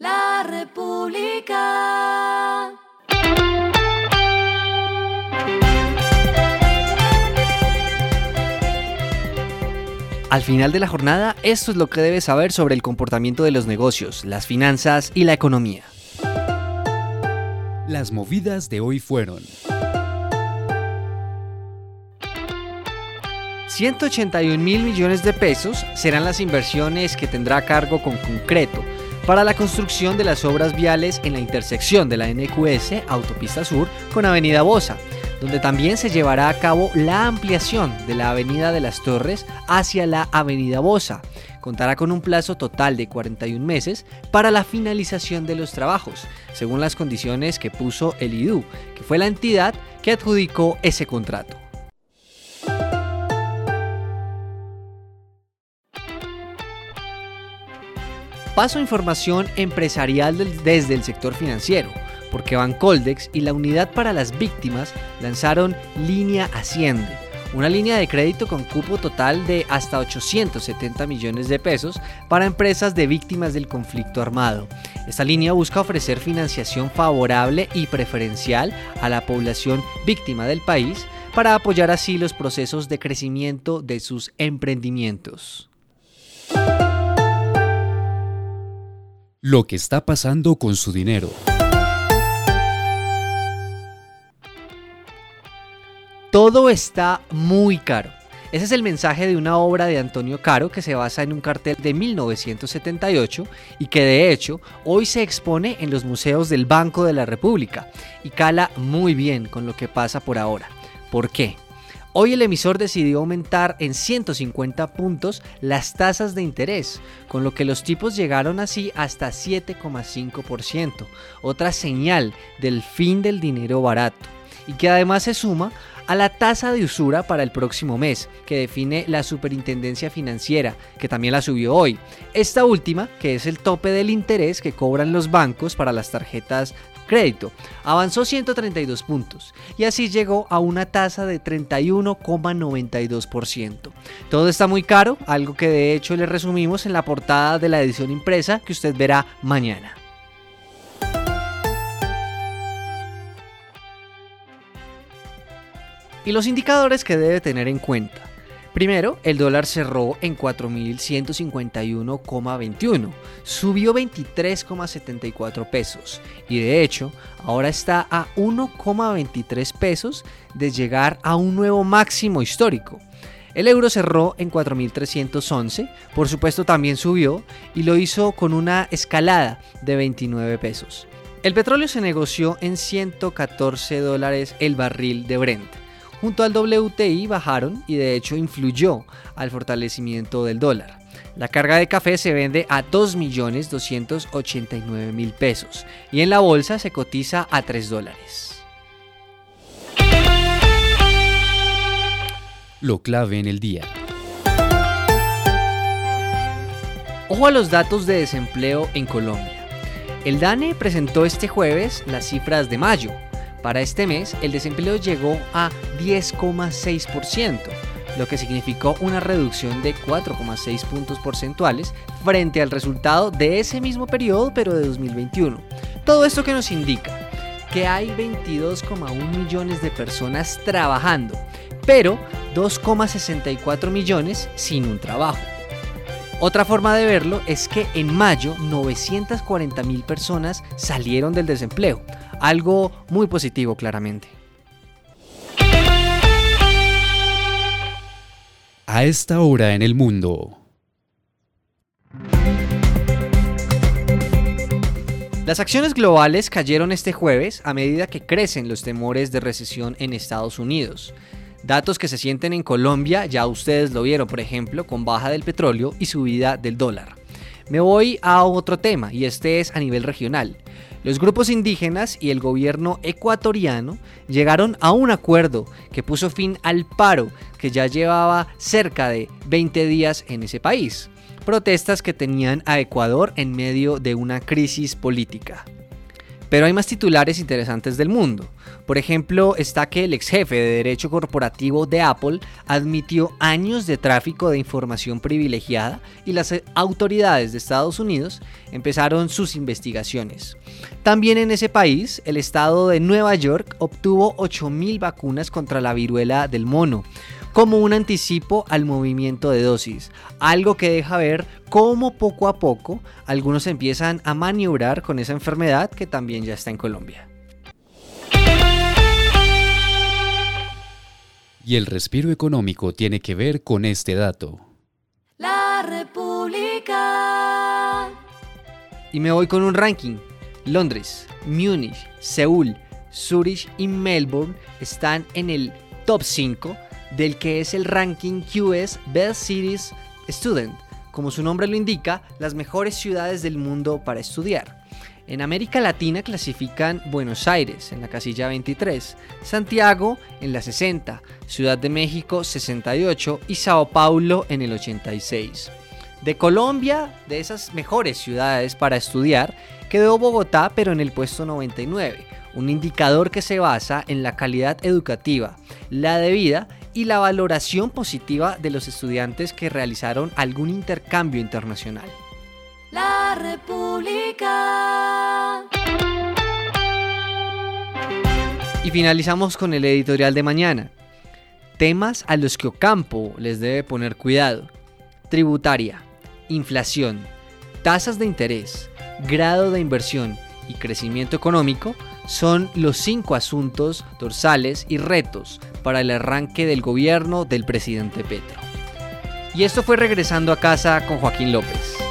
La República. Al final de la jornada, esto es lo que debes saber sobre el comportamiento de los negocios, las finanzas y la economía. Las movidas de hoy fueron 181 mil millones de pesos serán las inversiones que tendrá a cargo con concreto para la construcción de las obras viales en la intersección de la NQS Autopista Sur con Avenida Bosa, donde también se llevará a cabo la ampliación de la Avenida de las Torres hacia la Avenida Bosa. Contará con un plazo total de 41 meses para la finalización de los trabajos, según las condiciones que puso el IDU, que fue la entidad que adjudicó ese contrato. Paso información empresarial desde el sector financiero porque Bancoldex y la Unidad para las Víctimas lanzaron Línea Asciende, una línea de crédito con cupo total de hasta 870 millones de pesos para empresas de víctimas del conflicto armado. Esta línea busca ofrecer financiación favorable y preferencial a la población víctima del país para apoyar así los procesos de crecimiento de sus emprendimientos. Lo que está pasando con su dinero. Todo está muy caro. Ese es el mensaje de una obra de Antonio Caro que se basa en un cartel de 1978 y que de hecho hoy se expone en los museos del Banco de la República y cala muy bien con lo que pasa por ahora. ¿Por qué? Hoy el emisor decidió aumentar en 150 puntos las tasas de interés, con lo que los tipos llegaron así hasta 7,5%, otra señal del fin del dinero barato, y que además se suma a la tasa de usura para el próximo mes, que define la Superintendencia Financiera, que también la subió hoy. Esta última, que es el tope del interés que cobran los bancos para las tarjetas crédito, avanzó 132 puntos y así llegó a una tasa de 31,92%. Todo está muy caro, algo que de hecho le resumimos en la portada de la edición impresa que usted verá mañana. y los indicadores que debe tener en cuenta. Primero, el dólar cerró en 4.151,21, subió 23,74 pesos y de hecho ahora está a 1,23 pesos de llegar a un nuevo máximo histórico. El euro cerró en 4.311, por supuesto también subió y lo hizo con una escalada de 29 pesos. El petróleo se negoció en 114 dólares el barril de Brent junto al WTI bajaron y de hecho influyó al fortalecimiento del dólar. La carga de café se vende a 2.289.000 pesos y en la bolsa se cotiza a 3 dólares. Lo clave en el día. Ojo a los datos de desempleo en Colombia. El DANE presentó este jueves las cifras de mayo, para este mes, el desempleo llegó a 10,6%, lo que significó una reducción de 4,6 puntos porcentuales frente al resultado de ese mismo periodo, pero de 2021. Todo esto que nos indica que hay 22,1 millones de personas trabajando, pero 2,64 millones sin un trabajo. Otra forma de verlo es que en mayo 940 mil personas salieron del desempleo, algo muy positivo claramente. A esta hora en el mundo. Las acciones globales cayeron este jueves a medida que crecen los temores de recesión en Estados Unidos. Datos que se sienten en Colombia, ya ustedes lo vieron, por ejemplo, con baja del petróleo y subida del dólar. Me voy a otro tema y este es a nivel regional. Los grupos indígenas y el gobierno ecuatoriano llegaron a un acuerdo que puso fin al paro que ya llevaba cerca de 20 días en ese país. Protestas que tenían a Ecuador en medio de una crisis política. Pero hay más titulares interesantes del mundo. Por ejemplo, está que el ex jefe de Derecho Corporativo de Apple admitió años de tráfico de información privilegiada y las autoridades de Estados Unidos empezaron sus investigaciones. También en ese país, el estado de Nueva York obtuvo 8.000 vacunas contra la viruela del mono como un anticipo al movimiento de dosis, algo que deja ver cómo poco a poco algunos empiezan a maniobrar con esa enfermedad que también ya está en Colombia. Y el respiro económico tiene que ver con este dato. La República. Y me voy con un ranking. Londres, Múnich, Seúl, Zurich y Melbourne están en el top 5 del que es el ranking QS Best Cities Student, como su nombre lo indica, las mejores ciudades del mundo para estudiar. En América Latina clasifican Buenos Aires en la casilla 23, Santiago en la 60, Ciudad de México 68 y Sao Paulo en el 86. De Colombia, de esas mejores ciudades para estudiar, quedó Bogotá pero en el puesto 99, un indicador que se basa en la calidad educativa, la de vida y la valoración positiva de los estudiantes que realizaron algún intercambio internacional. La República. Y finalizamos con el editorial de mañana. Temas a los que Ocampo les debe poner cuidado. Tributaria, inflación, tasas de interés, grado de inversión y crecimiento económico son los cinco asuntos dorsales y retos para el arranque del gobierno del presidente Petro. Y esto fue regresando a casa con Joaquín López.